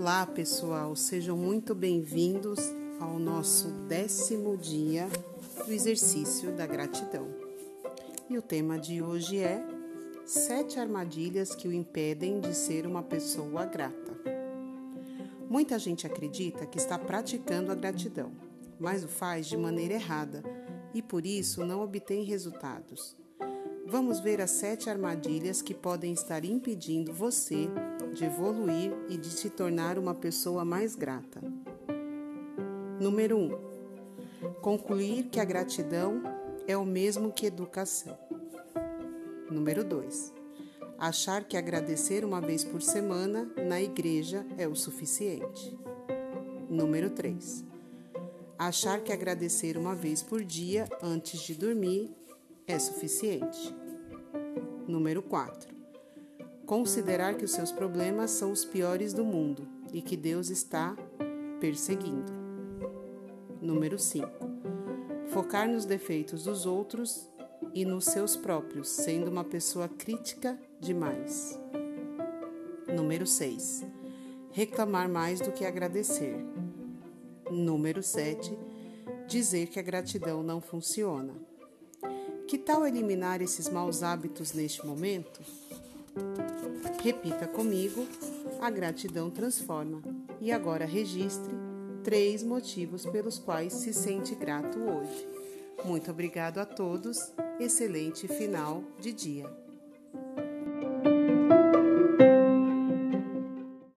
Olá, pessoal, sejam muito bem-vindos ao nosso décimo dia do exercício da gratidão. E o tema de hoje é Sete armadilhas que o impedem de ser uma pessoa grata. Muita gente acredita que está praticando a gratidão, mas o faz de maneira errada e por isso não obtém resultados. Vamos ver as sete armadilhas que podem estar impedindo você de evoluir e de se tornar uma pessoa mais grata. Número 1. Um, concluir que a gratidão é o mesmo que educação. Número 2. Achar que agradecer uma vez por semana na igreja é o suficiente. Número 3. Achar que agradecer uma vez por dia antes de dormir é suficiente. Número 4 considerar que os seus problemas são os piores do mundo e que Deus está perseguindo. Número 5. Focar nos defeitos dos outros e nos seus próprios, sendo uma pessoa crítica demais. Número 6. Reclamar mais do que agradecer. Número 7. Dizer que a gratidão não funciona. Que tal eliminar esses maus hábitos neste momento? Repita comigo: a gratidão transforma. E agora registre três motivos pelos quais se sente grato hoje. Muito obrigado a todos. Excelente final de dia.